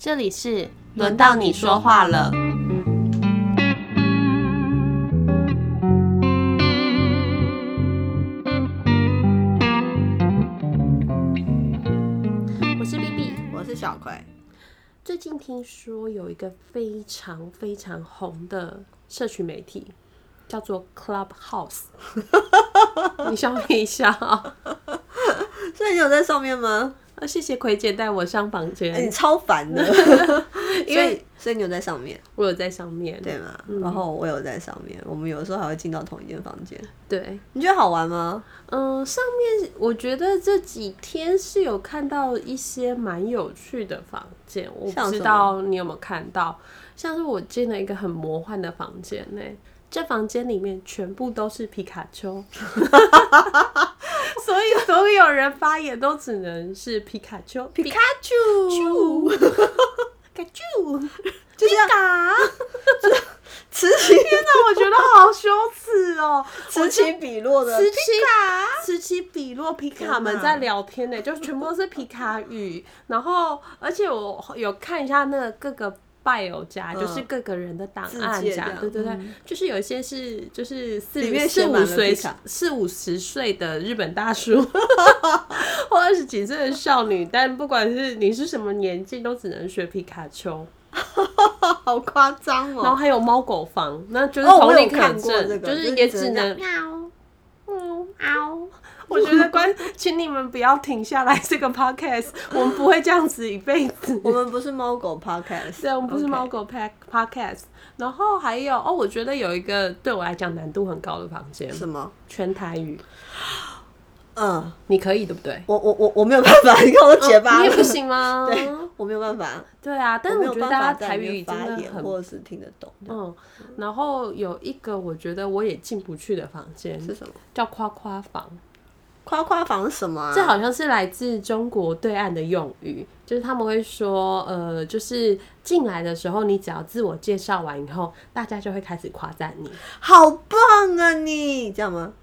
这里是轮到你说话了。我是 B B，我是小葵。最近听说有一个非常非常红的社群媒体，叫做 Clubhouse。你笑一笑？所以你有在上面吗？啊，谢谢葵姐带我上房间。哎、你超烦的，因为所以所以你有在上面，我有在上面。对吗？然后我有在上面，我们有的时候还会进到同一间房间。对，你觉得好玩吗？嗯、上面我觉得这几天是有看到一些蛮有趣的房间，我不知道你有没有看到，像是我进了一个很魔幻的房间呢、这房间里面全部都是皮卡丘，所以所有人发言都只能是皮卡丘，皮卡丘，皮卡丘，就像卡。此起 天哪，我觉得好羞耻哦！此起彼落的。此起此起彼落，皮卡们在聊天呢，就全部都是皮卡语。然后，而且我有看一下那个各个 bio 夹，嗯就是各个人的档案夹自介这，样对对对，嗯就是有一些是就是四里面四五岁四五十岁的日本大叔，或二十几岁的少女，但不管是你是什么年纪，都只能学皮卡丘。好夸张哦。然后还有猫狗房，那就是哦我有同理可看过证，这个就是就是也只能喵喵。我觉得关，请你们不要停下来这个 podcast，我们不会这样子一辈子。我们不是猫狗 podcast，对，我们不是猫狗 pack podcast。然后还有哦，我觉得有一个对我来讲难度很高的房间，什么？全台语，嗯，你可以对不对？我我我我没有办法，你看我结巴了你也不行吗？对，我没有办法，对啊，但是我觉得大家法台语发的很或者是听得懂。嗯。然后有一个我觉得我也进不去的房间是什么？叫夸夸房。夸夸房是什么啊？这好像是来自中国对岸的用语，就是他们会说，呃，就是进来的时候，你只要自我介绍完以后，大家就会开始夸赞你。好棒啊你，这样吗？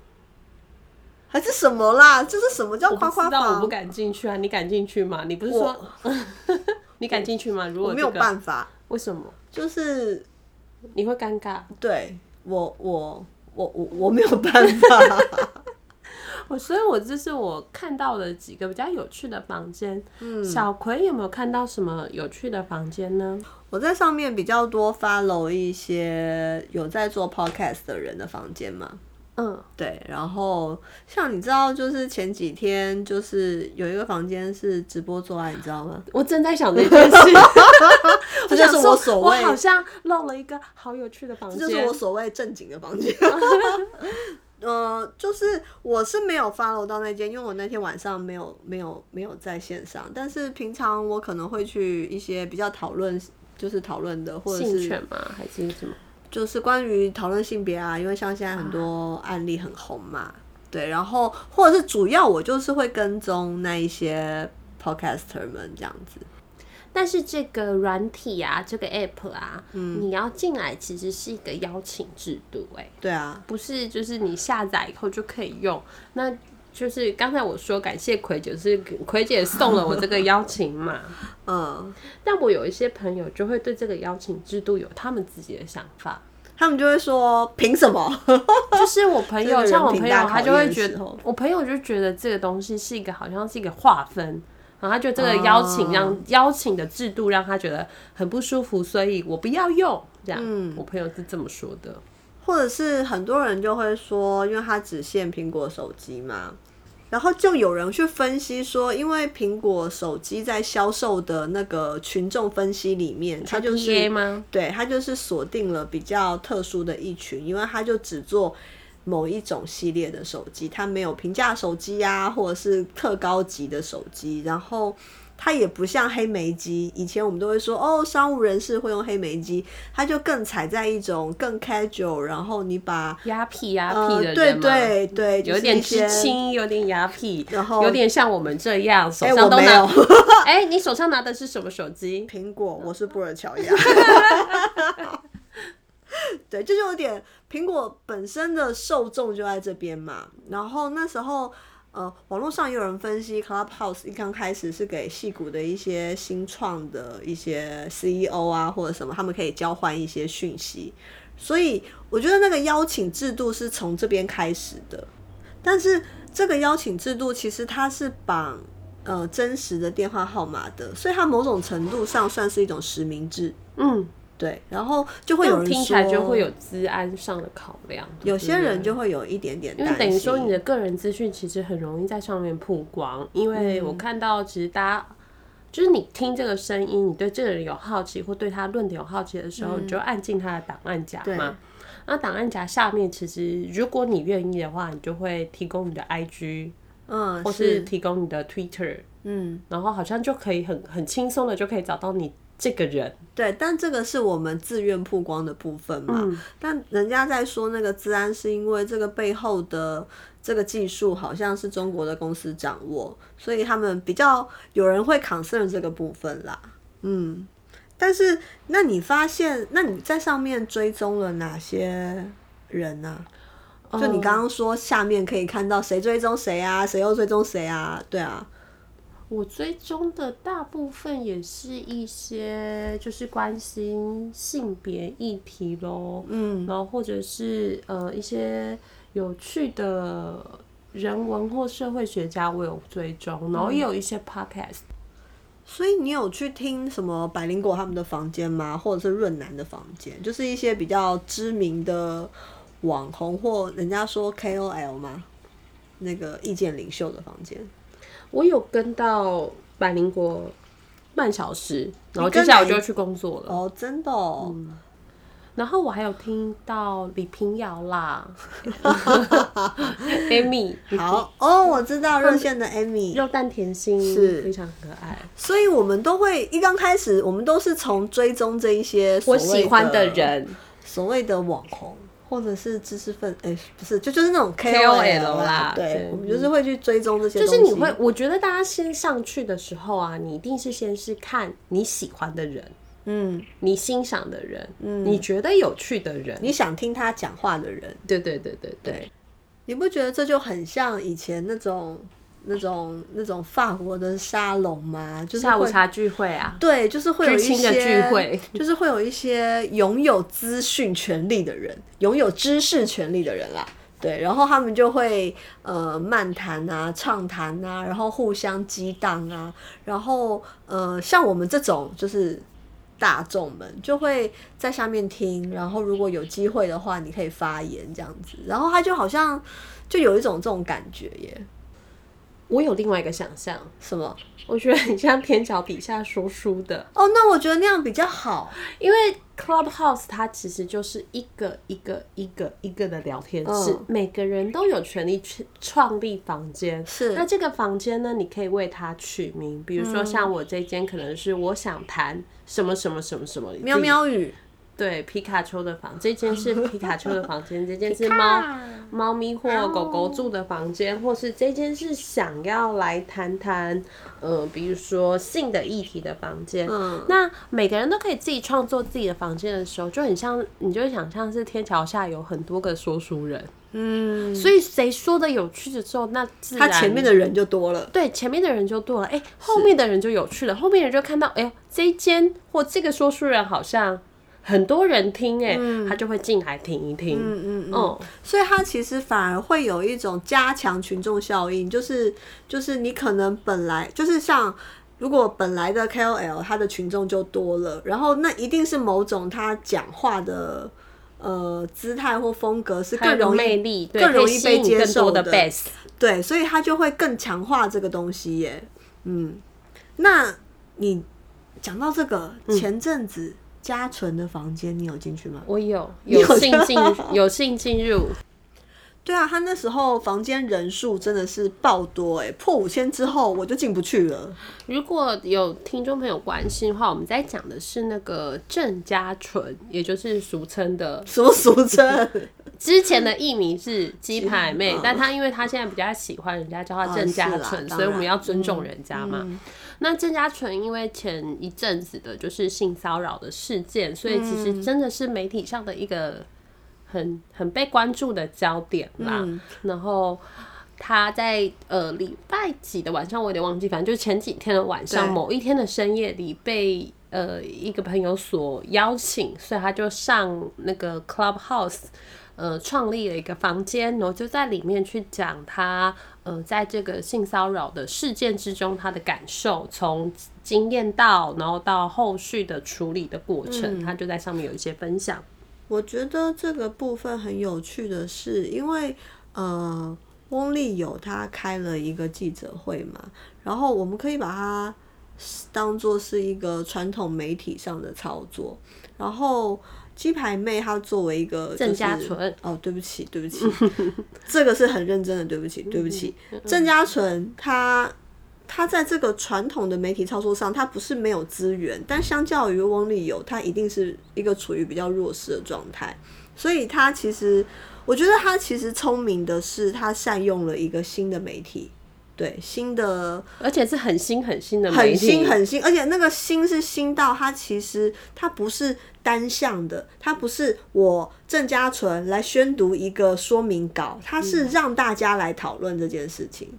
还是什么啦？这是什么叫我夸夸不知道，我不？敢进去啊！你敢进去吗？你不是说 你敢进去吗？如果、我没有，办法，为什么？就是你会尴尬？对我我我我我没有办法。我所以，我这是我看到的几个比较有趣的房间。嗯，小葵有没有看到什么有趣的房间呢？我在上面比较多 follow 一些有在做 podcast 的人的房间嘛。嗯，对，然后像你知道，就是前几天就是有一个房间是直播做爱，你知道吗？我正在想这件事。这就是我所谓我好像漏了一个好有趣的房间。这就是我所谓正经的房间。呃，就是我是没有 follow 到那间，因为我那天晚上没有没有没有在线上，但是平常我可能会去一些比较讨论，就是讨论的，或者是性权吗？还是什么？就是关于讨论性别啊，因为像现在很多案例很红嘛，对，然后或者是主要我就是会跟踪那一些 podcaster 们这样子。但是这个软体啊，这个 app 啊，嗯你要进来其实是一个邀请制度、哎，对啊，不是就是你下载以后就可以用。那就是刚才我说感谢葵姐，是葵姐送了我这个邀请码。嗯，但我有一些朋友就会对这个邀请制度有他们自己的想法。他们就会说凭什么？就是我朋友，像我朋友，他就会觉得我朋友就觉得这个东西是一个好像是一个划分，然后他就这个邀请让、哦邀请的制度让他觉得很不舒服，所以我不要用。这样，嗯我朋友是这么说的。或者是很多人就会说，因为它只限苹果手机嘛，然后就有人去分析说，因为苹果手机在销售的那个群众分析里面，它就是吗？对它就是锁定了比较特殊的一群，因为它就只做。某一种系列的手机，它没有平价手机呀、或者是特高级的手机，然后它也不像黑莓机，以前我们都会说哦，商务人士会用黑莓机，它就更踩在一种更 casual，然后你把压屁压呃屁的人对对对，有点知青，有点牙屁，然后有点像我们这样，手哎上都拿我没有。哎、你手上拿的是什么手机？苹果，我是布尔乔亚。对，就是有点苹果本身的受众就在这边嘛。然后那时候，呃，网络上也有人分析，Clubhouse 一刚开始是给戏骨的一些新创的一些 CEO 啊或者什么，他们可以交换一些讯息，所以我觉得那个邀请制度是从这边开始的。但是这个邀请制度其实它是绑呃真实的电话号码的，所以它某种程度上算是一种实名制。嗯，对，然后就会有人听起来就会有资安上的考量。有些人就会有一点点因，为等于说你的个人资讯其实很容易在上面曝光，因为嗯我看到其实大家。就是你听这个声音，你对这个人有好奇，或对他论点有好奇的时候，你就按进他的档案夹嘛。那档案夹下面，其实如果你愿意的话，你就会提供你的 IG，嗯，或是提供你的 Twitter，嗯，然后好像就可以很很轻松的就可以找到你这个人。对，但这个是我们自愿曝光的部分嘛。嗯但人家在说那个治安，是因为这个背后的这个技术好像是中国的公司掌握，所以他们比较有人会 concern 这个部分啦。嗯，但是那你发现，那你在上面追踪了哪些人呢、就你刚刚说下面可以看到谁追踪谁啊，谁又追踪谁啊？对啊，我追踪的大部分也是一些就是关心性别议题咯，嗯，然后或者是呃一些有趣的人文或社会学家，我有追踪，然后也有一些 podcast。所以你有去听什么百灵果他们的房间吗？或者是润南的房间，就是一些比较知名的网红或人家说 KOL 吗？那个意见领袖的房间。我有跟到百灵国半小时，然后接下来我就要去工作了。哦，真的哦，然后我还有听到李平遥啦，Amy 好哦，我知道热线的 Amy，肉蛋甜心是。非常可爱。所以我们都会一刚开始，我们都是从追踪这一些我喜欢的，人。所谓的网红。或者是知识分，哎、不是，就就是那种 KOL 啦啦，对对，我们就是会去追踪这些就。是你会，我觉得大家先上去的时候啊，你一定是先是看你喜欢的人，嗯，你欣赏的人，嗯。你觉得有趣的人，你想听他讲话的人，对对对对对，对，你不觉得这就很像以前那种、那种、那种法国的沙龙嘛？就是会下午茶聚会啊，对，就是会有一些聚会，就是会有一些拥有资讯权利的人，拥有知识权利的人啦。对，然后他们就会呃漫谈啊、畅谈啊，然后互相激荡啊，然后呃像我们这种就是大众们就会在下面听，然后如果有机会的话，你可以发言这样子，然后他就好像就有一种这种感觉耶，我有另外一个想象，什么？我觉得很像天桥底下说书的，哦，那我觉得那样比较好。因为 Clubhouse 它其实就是一个一个一个一个的聊天室，嗯。每个人都有权利去创立房间。是。那这个房间呢，你可以为它取名，比如说嗯。像我这间可能是我想谈什么什么什么什么，喵喵语，对皮卡丘的房，这间是 皮卡丘的房间，这间是猫猫咪或狗狗住的房间，或是这间是想要来谈谈，呃，比如说性的议题的房间。嗯。那每个人都可以自己创作自己的房间的时候，就很像，你就会想象是天桥下有很多个说书人，嗯，所以谁说的有趣的时候，那自然他前面的人就多了。对，前面的人就多了，哎、后面的人就有趣了，后面人就看到，哎、呦，这一间或这个说书人好像很多人听、哎、他就会进来听一听，嗯嗯嗯，哦、所以他其实反而会有一种加强群众效应，就是就是你可能本来就是像。如果本来的 KOL 他的群众就多了，然后那一定是某种他讲话的呃姿态或风格是更容易魅力，对更容易被接受的。对，所以他就会更强化这个东西耶。嗯，那你讲到这个，嗯前阵子嘉纯的房间，你有进去吗？我有 有有幸进有幸进入，对啊，他那时候房间人数真的是爆多哎，破五千之后我就进不去了。如果有听众朋友关心的话，我们在讲的是那个郑家纯，也就是俗称的什么俗称？之前的艺名是鸡排妹，嗯但她因为她现在比较喜欢人家叫她郑家纯，所以我们要尊重人家嘛。那郑家纯因为前一阵子的就是性骚扰的事件，所以其实真的是媒体上的一个很很被关注的焦点啦。嗯然后他在呃礼拜几的晚上，我有点忘记，反正就是前几天的晚上，某一天的深夜里被呃一个朋友所邀请，所以他就上那个 Clubhouse，呃，创立了一个房间，然后就在里面去讲他呃在这个性骚扰的事件之中他的感受，从经验到然后到后续的处理的过程，他就在上面有一些分享。我觉得这个部分很有趣的是，因为呃，翁立友他开了一个记者会嘛，然后我们可以把它当做是一个传统媒体上的操作。然后鸡排妹她作为一个郑家纯，哦，对不起，对不起，这个是很认真的，对不起，对不起，郑家纯他。他在这个传统的媒体操作上，他不是没有资源，但相较于翁立友，他一定是一个处于比较弱势的状态。所以，他其实，我觉得他其实聪明的是，他善用了一个新的媒体，对新的，而且是很新很新的，很新很新，而且那个新是新到它其实它不是单向的，它不是我郑家纯来宣读一个说明稿，它是让大家来讨论这件事情。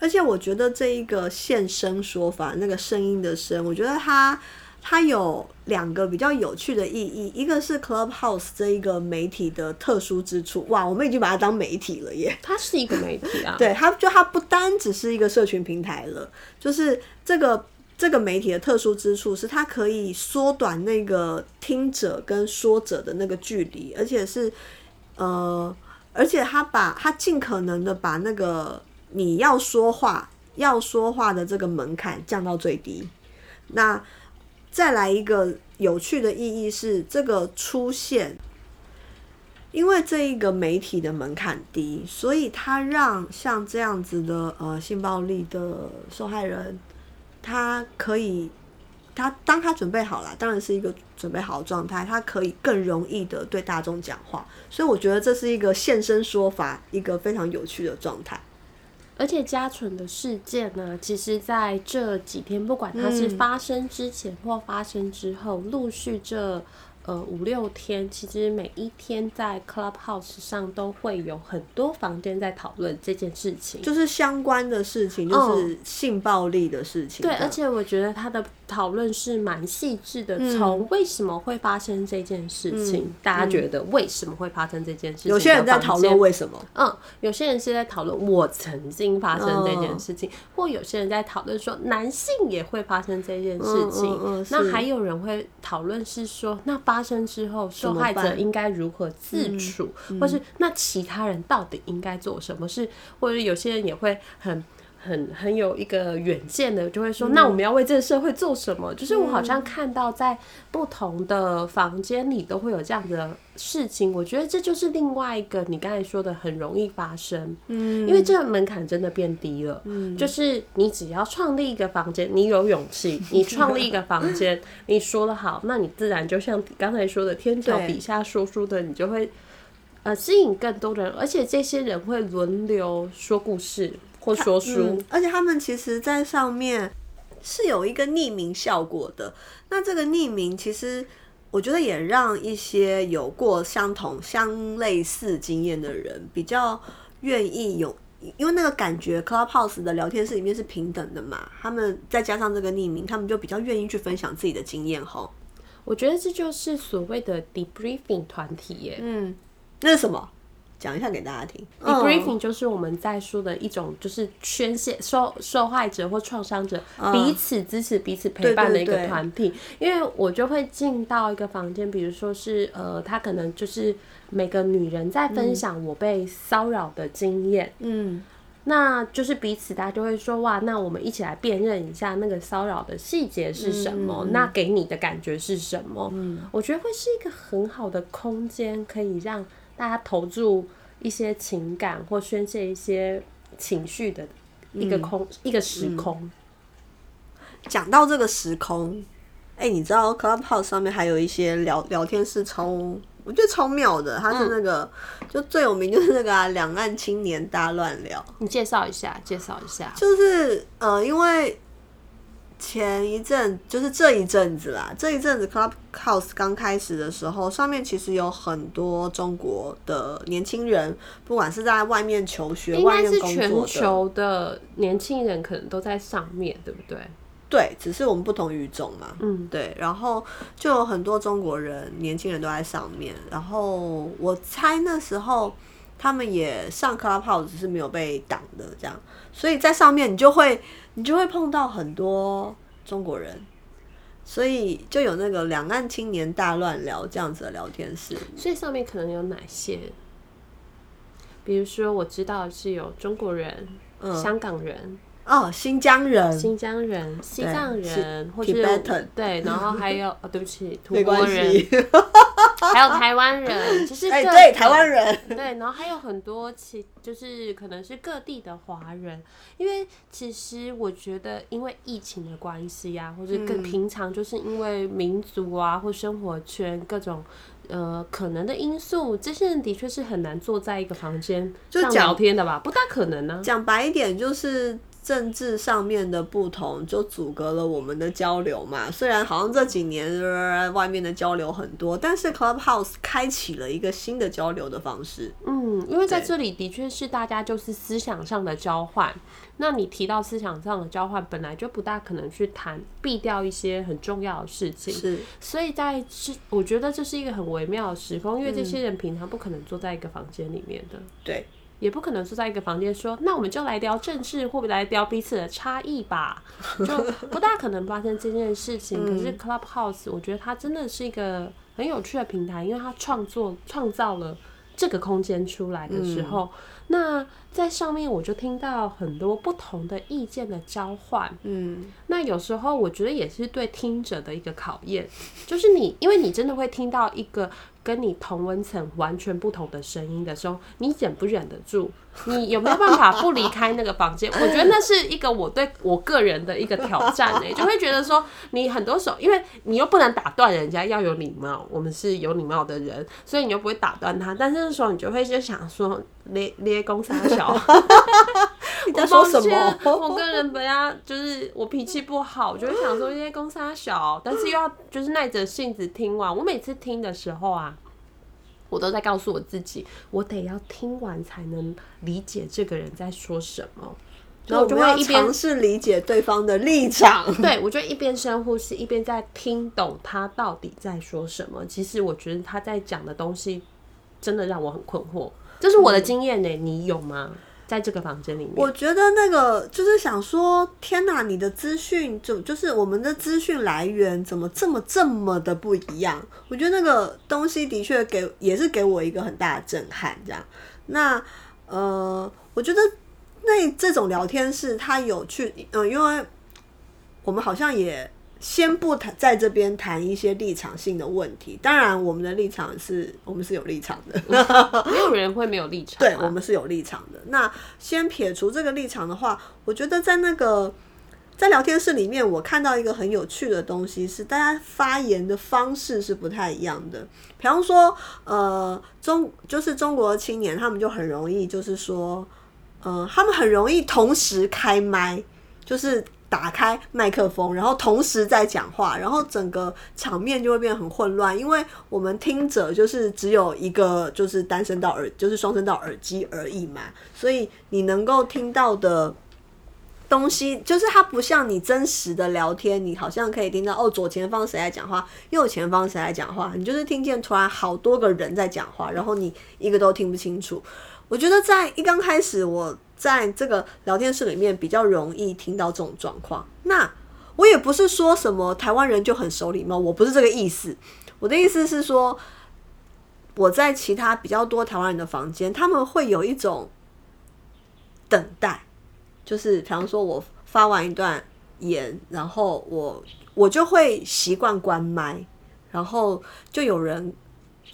而且我觉得这一个现身说法，那个声音的声，我觉得它它有两个比较有趣的意义。一个是 Clubhouse 这一个媒体的特殊之处，哇，我们已经把它当媒体了耶！它是一个媒体啊，对，它就它不单只是一个社群平台了，就是这个这个媒体的特殊之处是它可以缩短那个听者跟说者的那个距离，而且是呃，而且它把它尽可能的把那个。你要说话，要说话的这个门槛降到最低。那再来一个有趣的意义是，这个出现，因为这一个媒体的门槛低，所以他让像这样子的呃性暴力的受害人，他可以，他当他准备好了，当然是一个准备好的状态，他可以更容易的对大众讲话。所以我觉得这是一个现身说法，一个非常有趣的状态。而且家纯的事件呢，其实在这几天，不管它是发生之前或发生之后，陆续这。呃，五六天，其实每一天在 Clubhouse 上都会有很多房间在讨论这件事情，就是相关的事情，就是性暴力的事情。对，而且我觉得他的讨论是蛮细致的，从为什么会发生这件事情，大家觉得为什么会发生这件事情？有些人在讨论为什么，嗯，有些人是在讨论我曾经发生这件事情，或有些人在讨论说男性也会发生这件事情，那还有人会讨论是说那发。发生之后，受害者应该如何自处，或是那其他人到底应该做什么事？或者有些人也会很。很很有一个远见的，就会说，那我们要为这个社会做什么？就是我好像看到在不同的房间里都会有这样的事情，我觉得这就是另外一个你刚才说的很容易发生，嗯，因为这个门槛真的变低了，嗯，就是你只要创立一个房间，你有勇气，你创立一个房间，你说的好，那你自然就像刚才说的天桥底下说书的，你就会呃吸引更多人，而且这些人会轮流说故事。或说书，而且他们其实，在上面是有一个匿名效果的。那这个匿名，其实我觉得也让一些有过相同、相类似经验的人，比较愿意有，因为那个感觉，Clubhouse 的聊天室里面是平等的嘛。他们再加上这个匿名，他们就比较愿意去分享自己的经验。吼，我觉得这就是所谓的 debriefing 团体耶。嗯，那是什么？讲一下给大家听。Debriefing 就是我们在说的一种，就是宣泄受受害者或创伤者彼此支持、彼此陪伴的一个团体。因为我就会进到一个房间，比如说是呃，他可能就是每个女人在分享我被骚扰的经验。嗯，那就是彼此大家就会说哇，那我们一起来辨认一下那个骚扰的细节是什么，那给你的感觉是什么？嗯，我觉得会是一个很好的空间，可以让。大家投注一些情感或宣泄一些情绪的一个空一个时空。讲到这个时空，哎，你知道 Clubhouse 上面还有一些聊聊天室超，我觉得超妙的。它是那个就最有名就是那个啊两岸青年大乱聊。你介绍一下，介绍一下。就是呃，因为前一阵就是这一阵子啦，这一阵子 Clubhouse 刚开始的时候，上面其实有很多中国的年轻人，不管是在外面求学、外面工作全，球的年轻人可能都在上面，对不对？对，只是我们不同语种嘛。嗯，对，然后就有很多中国人、年轻人都在上面。然后我猜那时候他们也上 Clubhouse，只是没有被挡的这样。所以在上面你就会你就会碰到很多中国人，所以就有那个两岸青年大乱聊这样子的聊天室。所以上面可能有哪些？比如说，我知道是有中国人、香港人、哦，新疆人，新疆人、西藏人，或者对，然后还有哦，对不起，土国人，还有台湾人，就是对，台湾人，对，然后还有很多其就是可能是各地的华人，因为其实我觉得因为疫情的关系呀、或者嗯更平常就是因为民族啊或生活圈各种。呃，可能的因素，这些人的确是很难坐在一个房间就讲聊天的吧？不大可能呢、讲白一点，就是政治上面的不同，就阻隔了我们的交流嘛。虽然好像这几年、呃外面的交流很多，但是 Clubhouse 开启了一个新的交流的方式。嗯，因为在这里的确是大家就是思想上的交换。那你提到思想上的交换，本来就不大可能去谈避掉一些很重要的事情。是，所以在是，我觉得这是一个很微妙的时空，因为这些人平常不可能坐在一个房间里面的，对，也不可能坐在一个房间说，那我们就来聊政治，或者来聊彼此的差异吧，就不大可能发生这件事情。可是 Clubhouse，我觉得它真的是一个很有趣的平台，因为它创作创造了这个空间出来的时候，那在上面我就听到很多不同的意见的交换。嗯，那有时候我觉得也是对听者的一个考验，就是你，因为你真的会听到一个跟你同温层完全不同的声音的时候，你忍不忍得住？你有没有办法不离开那个房间？我觉得那是一个我对我个人的一个挑战呢、就会觉得说，你很多时候，因为你又不能打断人家，要有礼貌，我们是有礼貌的人，所以你又不会打断他，但是那时候你就会就想说，咧咧公杀小。你在说什么？我跟人本来就是我脾气不好，我就会想说这些公司小，但是又要就是耐着性子听完。我每次听的时候啊，我都在告诉我自己，我得要听完才能理解这个人在说什么。然后我就会一边尝试理解对方的立场。对，我就一边深呼吸，一边在听懂他到底在说什么。其实我觉得他在讲的东西真的让我很困惑，这是我的经验呢。你有吗？在这个房间里面，我觉得那个就是想说，天哪，你的资讯就就是我们的资讯来源怎么这么这么的不一样？我觉得那个东西的确给也是给我一个很大的震撼。这样，那呃，我觉得那这种聊天室它有趣，嗯、因为我们好像也先不谈在这边谈一些立场性的问题。当然，我们的立场是我们是有立场的。没有人会没有立场啊。对我们是有立场的。那先撇除这个立场的话，我觉得在那个在聊天室里面，我看到一个很有趣的东西，是大家发言的方式是不太一样的。比方说，呃，中就是中国青年，他们就很容易，就是说，呃，他们很容易同时开麦，就是。打开麦克风，然后同时在讲话，然后整个场面就会变得很混乱，因为我们听者就是只有一个，就是单声道耳，就是双声道耳机而已嘛，所以你能够听到的东西，就是它不像你真实的聊天，你好像可以听到哦，左前方谁在讲话，右前方谁在讲话，你就是听见突然好多个人在讲话，然后你一个都听不清楚。我觉得在一刚开始，我在这个聊天室里面比较容易听到这种状况。那我也不是说什么台湾人就很守礼貌，我不是这个意思。我的意思是说，我在其他比较多台湾人的房间，他们会有一种等待，就是比方说我发完一段言，然后我我就会习惯关麦，然后就有人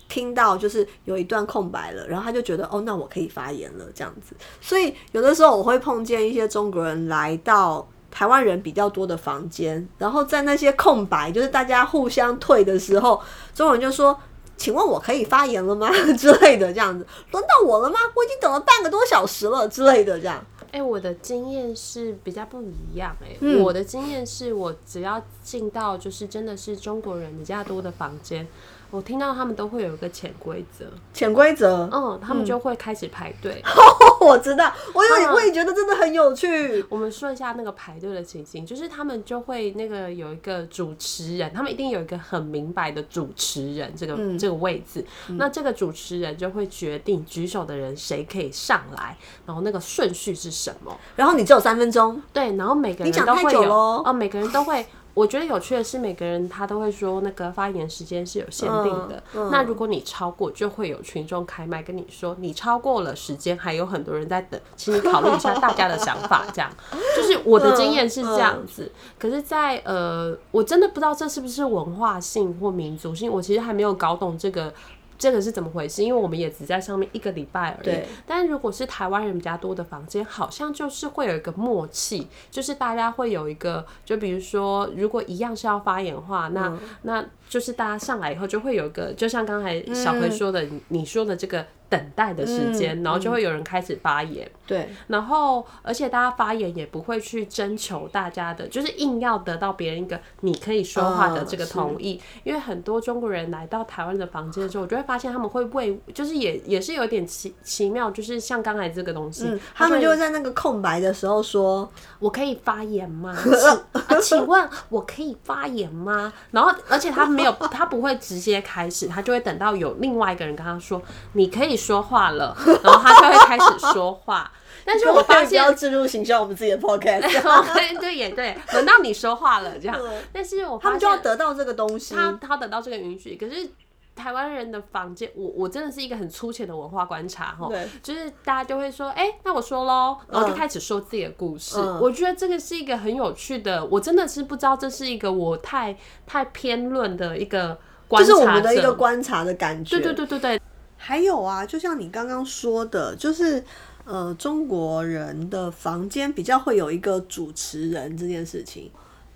听到就是有一段空白了，然后他就觉得哦，那我可以发言了这样子。所以有的时候我会碰见一些中国人来到台湾人比较多的房间，然后在那些空白，就是大家互相退的时候，中国人就说。请问我可以发言了吗？之类的这样子，轮到我了吗？我已经等了半个多小时了之类的这样。哎、我的经验是比较不一样哎、嗯我的经验是我只要进到就是真的是中国人比较多的房间，我听到他们都会有一个潜规则，潜规则，嗯，他们就会开始排队。我知道，我有嗯我也觉得真的很有趣。我们说一下那个排队的情形，就是他们就会那个有一个主持人，他们一定有一个很明白的主持人这个、嗯这个位置，那这个主持人就会决定举手的人谁可以上来，然后那个顺序是什么。然后你只有三分钟，对，然后每个人都会有哦，每个人都会。我觉得有趣的是，每个人他都会说那个发言时间是有限定的。嗯嗯那如果你超过，就会有群众开麦跟你说，你超过了时间，还有很多人在等，请你考虑一下大家的想法。这样，就是我的经验是这样子。可是在，呃，我真的不知道这是不是文化性或民族性，我其实还没有搞懂这个。这个是怎么回事？因为我们也只在上面一个礼拜而已对。但如果是台湾人比较多的房间，好像就是会有一个默契，就是大家会有一个，就比如说，如果一样是要发言的话，那、嗯那就是大家上来以后就会有一个，就像刚才小嗯葵说的，你你说的这个等待的时间，然后就会有人开始发言。对，然后，而且大家发言也不会去征求大家的，就是硬要得到别人一个你可以说话的这个同意。因为很多中国人来到台湾的房间的时候，我就会发现他们会为，就是也也是有点奇奇妙，就是像刚才这个东西，嗯，他们就会会在那个空白的时候说，我可以发言吗？请问我可以发言吗？然后，而且他没有，他不会直接开始，他就会等到有另外一个人跟他说你可以说话了，然后他就会开始说话。但是我发现要现置入形象我们自己的 podcast，对对也对，轮到你说话了这样。但是我他们就要得到这个东西。他他得到这个允许，可是。台湾人的房间，我我真的是一个很粗浅的文化观察哈对，就是大家就会说，哎、那我说喽，然后就嗯开始说自己的故事。嗯我觉得这个是一个很有趣的，我真的是不知道这是一个我太太偏论的一个观察者，这是我们的一个观察的感觉。对对对对对，还有啊，就像你刚刚说的，就是呃，中国人的房间比较会有一个主持人这件事情。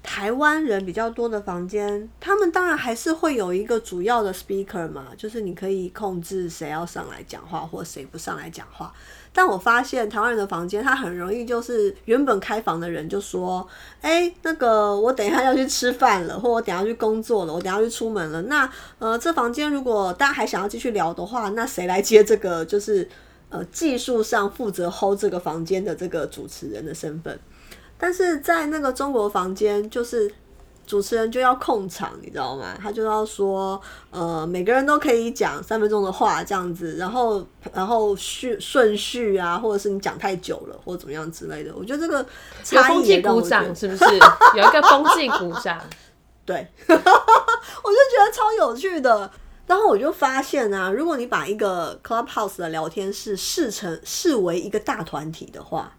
台湾人比较多的房间，他们当然还是会有一个主要的 speaker 嘛，就是你可以控制谁要上来讲话或谁不上来讲话。但我发现台湾人的房间，他很容易就是原本开房的人就说：“哎、那个我等一下要去吃饭了，或我等一下去工作了，我等下去出门了。那呃，这房间如果大家还想要继续聊的话，那谁来接这个就是呃技术上负责 hold 这个房间的这个主持人的身份？但是在那个中国房间，就是主持人就要控场，你知道吗？他就要说，呃，每个人都可以讲三分钟的话这样子，然后然后序顺序啊，或者是你讲太久了，或者怎么样之类的。我觉得这个有差异风纪鼓掌是不是？有一个风纪鼓掌，对，我就觉得超有趣的。然后我就发现啊，如果你把一个 Clubhouse 的聊天室视成视为一个大团体的话，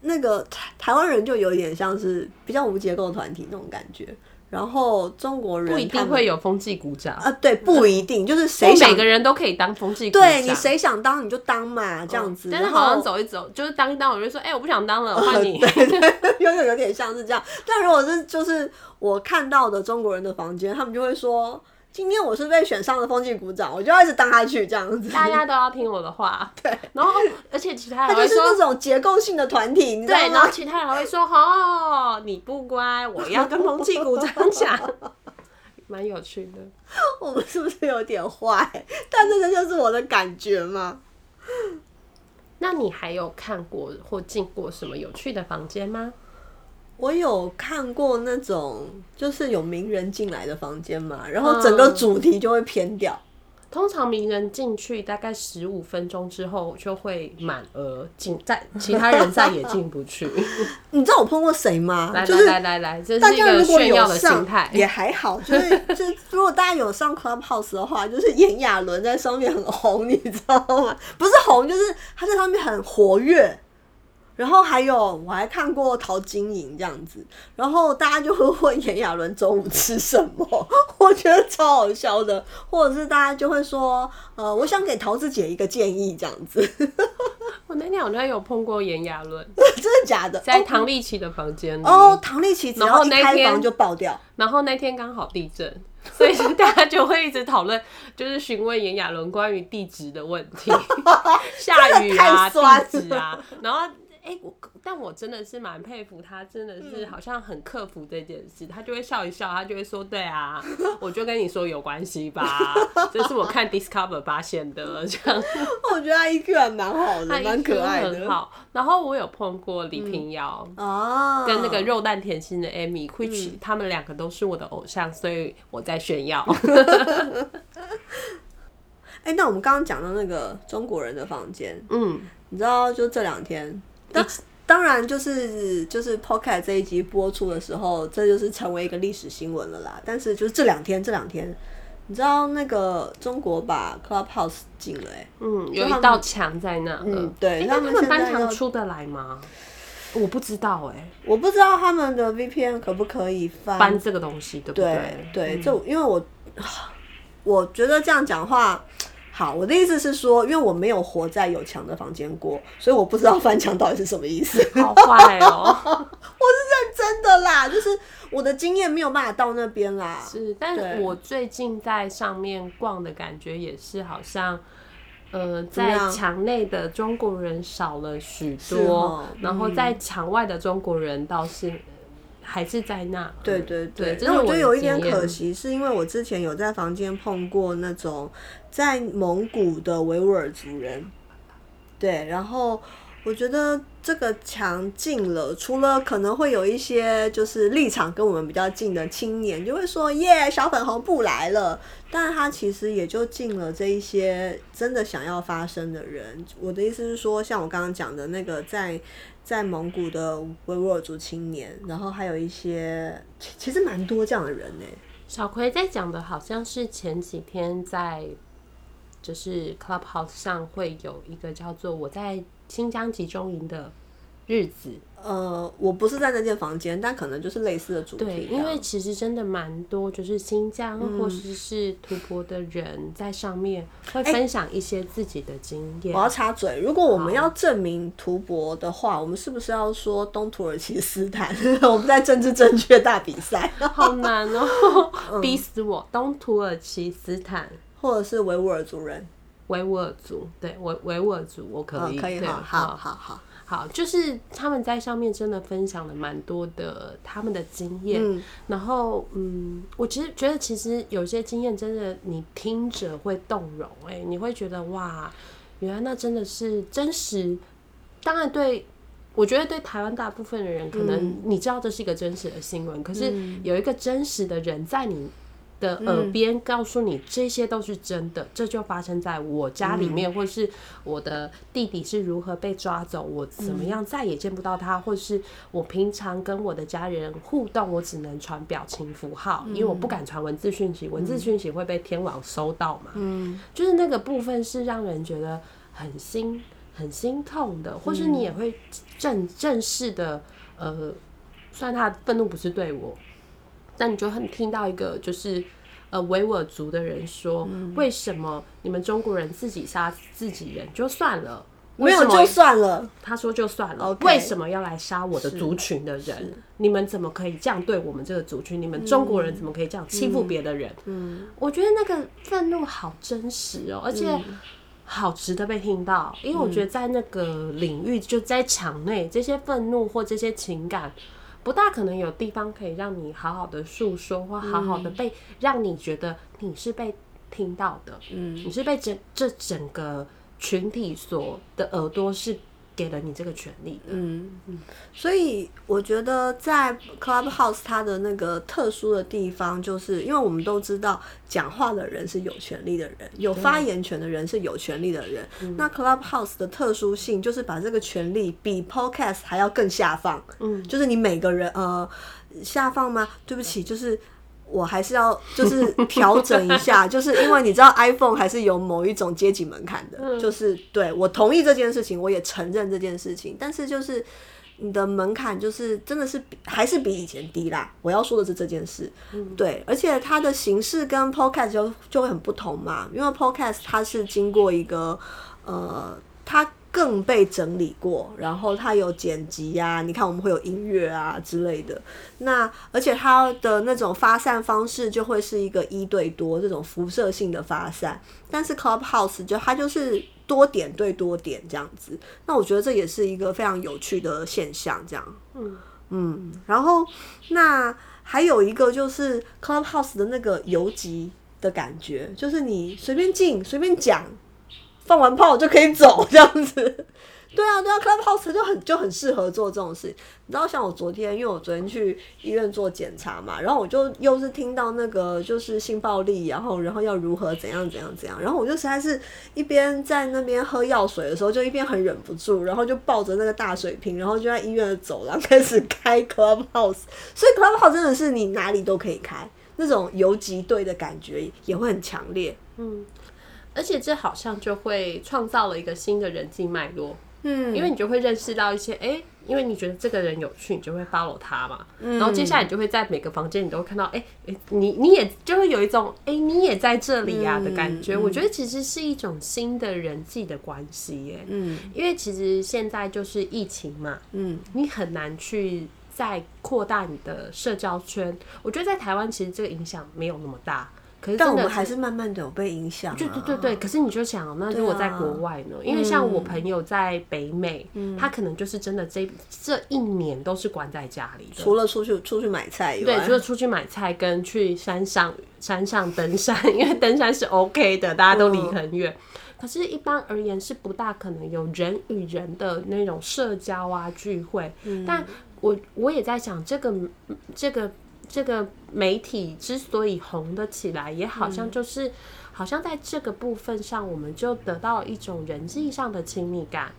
那个台台湾人就有点像是比较无结构团体那种感觉。然后中国人不一定会有风纪鼓掌，啊，对，不一定，就是谁想每个人都可以当风纪鼓掌。对你谁想当你就当嘛，这样子。但是好像走一走，就是当一当，我就说，哎、我不想当了，换你。对对，有点有点像是这样。但如果是就是我看到的中国人的房间，他们就会说。今天我是被选上的风纪鼓掌，我就要一直当下去这样子。大家都要听我的话。对，然后而且其他他就是那，种结构性的团体，你知道对，然后？其他人还会说，哦，你不乖，我要跟风纪鼓掌讲，蛮有趣的。我们是不是有点坏？但这个就是我的感觉嘛。那你还有看过或进过什么有趣的房间吗？我有看过那种就是有名人进来的房间嘛，然后整个主题就会偏掉。通常名人进去大概十五分钟之后就会满额，进在其他人再也进不去。你知道我碰过谁吗？来来就是来来来，这大是一个家如果有炫耀的心上态。也还好，就是就是 如果大家有上 Clubhouse 的话，就是炎亚纶在上面很红，你知道吗？不是红，就是他在上面很活跃。然后还有我还看过陶晶莹这样子，然后大家就会问炎亚纶中午吃什么，我觉得超好笑的，或者是大家就会说，呃，我想给桃子姐一个建议这样子，我那天好像有碰过炎亚纶，真的假的？在哦唐立奇的房间里。哦，唐立奇只然要一后那天开房就爆掉。然后那天刚好地震，所以大家就会一直讨论，就是询问炎亚纶关于地质的问题，下雨啊、地质啊。然后，哎、哎、我但我真的是蛮佩服他，真的是嗯好像很克服这件事，他就会笑一笑，他就会说，对啊，我就跟你说有关系吧，这是我看 Discover 发现的，这样。我觉得他 EQ 还蛮好的，他蛮可爱的。很好。然后我有碰过李平遥。哦，跟那个肉蛋甜心的 Amy，which、他们两个都是我的偶像，所以我在炫耀。哎、那我们刚刚讲到那个中国人的房间，嗯，你知道，就这两天，当当然就是就是 Podcast 这一集播出的时候，这就是成为一个历史新闻了啦。但是就是这两天，这两天，你知道那个中国把 Clubhouse 禁了、欸，嗯，有一道墙在那。嗯对诶他们那他们搬现在要墙出得来吗？我不知道哎、我不知道他们的 VPN 可不可以翻搬这个东西对不对对？对，这因为我 我觉得这样讲话。好，我的意思是说，因为我没有活在有墙的房间过，所以我不知道翻墙到底是什么意思。好坏哦、我是认真的啦，就是我的经验没有办法到那边啦。是，但是我最近在上面逛的感觉也是好像。呃，在墙内的中国人少了许多哦，然后在墙外的中国人倒是还是在那。对对对，对，那我觉得有一点可惜，是因为我之前有在房间碰过那种在蒙古的维吾尔族人，对，然后我觉得这个墙进了，除了可能会有一些就是立场跟我们比较近的青年就会说耶，小粉红不来了，但他其实也就进了这一些真的想要发声的人。我的意思是说，像我刚刚讲的那个在。在蒙古的维吾尔族青年，然后还有一些，其其实蛮多这样的人呢。小葵在讲的好像是前几天在就是 Clubhouse 上会有一个叫做我在新疆集中营的日子。呃，我不是在那间房间，但可能就是类似的主题对，因为其实真的蛮多，就是新疆或者是吐蕃的人在上面会分享一些自己的经验。我要插嘴，如果我们要证明图博的话，我们是不是要说东土耳其斯坦？我们在政治正确大比赛，好难哦、嗯逼死我！东土耳其斯坦、或者是维吾尔族人？维吾尔族，对维维吾尔族我可嗯，以，可以，对好好好好。好，就是他们在上面真的分享了蛮多的他们的经验，嗯然后嗯，我其实觉得其实有些经验真的你听着会动容、哎，你会觉得哇，原来那真的是真实。当然对，我觉得对台湾大部分的人，可能你知道这是一个真实的新闻，可是有一个真实的人在你。的耳边告诉你这些都是真的，这就发生在我家里面，或是我的弟弟是如何被抓走，我怎么样再也见不到他，或是我平常跟我的家人互动，我只能传表情符号，因为我不敢传文字讯息，文字讯息会被天网收到嘛。嗯，就是那个部分是让人觉得很心很心痛的，或是你也会正正式的呃，虽然他的愤怒不是对我。但你就很听到一个就是呃维吾尔族的人说，为什么你们中国人自己杀自己人就算了，没有就算了。他说就算了为什么要来杀我的族群的人？你们怎么可以这样对我们这个族群？你们中国人怎么可以这样欺负别的人？嗯，我觉得那个愤怒好真实哦，而且。好值得被听到，因为我觉得在那个领域，就在场内，这些愤怒或这些情感，不大可能有地方可以让你好好的诉说，或好好的被、让你觉得你是被听到的，嗯，你是被整这整个群体所的耳朵是给了你这个权利的，嗯，所以我觉得在 Clubhouse 它的那个特殊的地方，就是因为我们都知道讲话的人是有权利的人，有发言权的人是有权利的人。那 Clubhouse 的特殊性就是把这个权利比 Podcast 还要更下放。嗯，就是你每个人呃下放吗？对不起，就是。我还是要就是调整一下，就是因为你知道 iPhone 还是有某一种阶级门槛的，就是对我同意这件事情，我也承认这件事情，但是就是你的门槛就是真的是比还是比以前低啦。我要说的是这件事，对，而且它的形式跟 Podcast 就就会很不同嘛，因为 Podcast 它是经过一个呃，它更被整理过，然后它有剪辑呀，你看我们会有音乐啊之类的。那而且它的那种发散方式就会是一个一对多这种辐射性的发散，但是 Clubhouse 就它就是多点对多点这样子。那我觉得这也是一个非常有趣的现象，这样。嗯嗯，然后那还有一个就是 Clubhouse 的那个游击的感觉，就是你随便进随便讲。放完炮就可以走，这样子。对啊，对啊，Clubhouse 就很就很适合做这种事。你知道，像我昨天，因为我昨天去医院做检查嘛，然后我就又是听到那个就是性暴力，然后然后要如何怎样怎样怎样，然后我就实在是一边在那边喝药水的时候，就一边很忍不住，然后就抱着那个大水瓶，然后就在医院的走廊开始开 Clubhouse。所以 Clubhouse 真的是你哪里都可以开，那种游击队的感觉也会很强烈。嗯。而且这好像就会创造了一个新的人际脉络，嗯，因为你就会认识到一些，哎，因为你觉得这个人有趣，你就会 follow 他嘛，然后接下来你就会在每个房间你都会看到，哎，哎，你你也就会有一种，哎，你也在这里呀的感觉。我觉得其实是一种新的人际的关系，耶，嗯，因为其实现在就是疫情嘛，嗯，你很难去再扩大你的社交圈。我觉得在台湾其实这个影响没有那么大。可是，但我们还是慢慢的有被影响。对对对对，可是你就想，那如果在国外呢？因为像我朋友在北美，他可能就是真的这这一年都是关在家里的，除了出去出去买菜以外，对，除了出去买菜跟去山上山上登山，因为登山是 OK 的，大家都离很远。可是，一般而言是不大可能有人与人的那种社交啊聚会。但我我也在想，这个这个。这个媒体之所以红得起来，也好像就是，好像在这个部分上，我们就得到一种人际上的亲密感。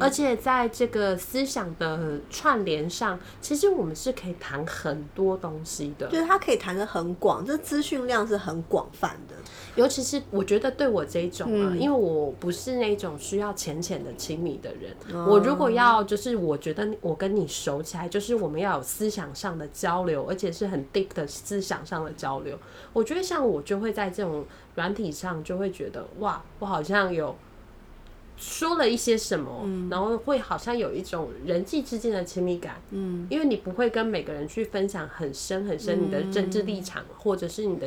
而且在这个思想的串联上，其实我们是可以谈很多东西的。就是它可以谈的很广，这资讯量是很广泛的。尤其是我觉得对我这种啊，因为我不是那种需要浅浅的亲密的人。我如果要，就是我觉得我跟你熟起来，就是我们要有思想上的交流，而且是很 deep 的思想上的交流。我觉得像我就会在这种软体上，就会觉得哇，我好像有。说了一些什么，然后会好像有一种人际之间的亲密感，嗯，因为你不会跟每个人去分享很深很深你的政治立场，或者是你的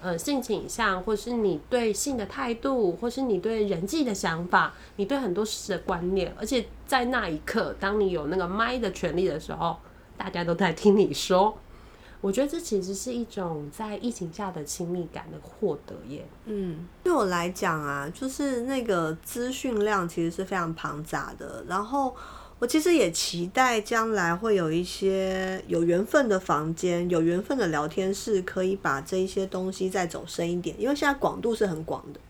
呃性倾向，或是你对性的态度，或是你对人际的想法，你对很多事的观念，而且在那一刻，当你有那个麦的权利的时候，大家都在听你说。我觉得这其实是一种在疫情下的亲密感的获得耶。嗯，对我来讲啊，就是那个资讯量其实是非常庞杂的。然后我其实也期待将来会有一些有缘分的房间、有缘分的聊天室，可以把这一些东西再走深一点。因为现在广度是很广的，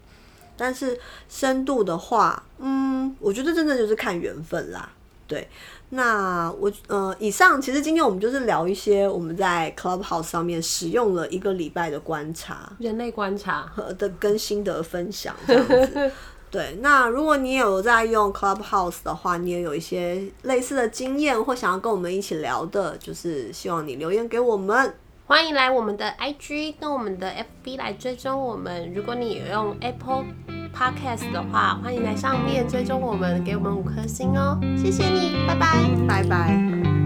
但是深度的话，嗯，我觉得真的就是看缘分啦。对。那我呃，以上其实今天我们就是聊一些我们在 Clubhouse 上面使用了一个礼拜的观察，人类观察和的跟心得分享这样子。对，那如果你有在用 Clubhouse 的话，你也有一些类似的经验或想要跟我们一起聊的，就是希望你留言给我们。欢迎来我们的 IG 跟我们的 FB 来追踪我们。如果你有用 Apple Podcast 的话，欢迎来上面追踪我们，给我们五颗星哦，谢谢你，拜拜，拜拜。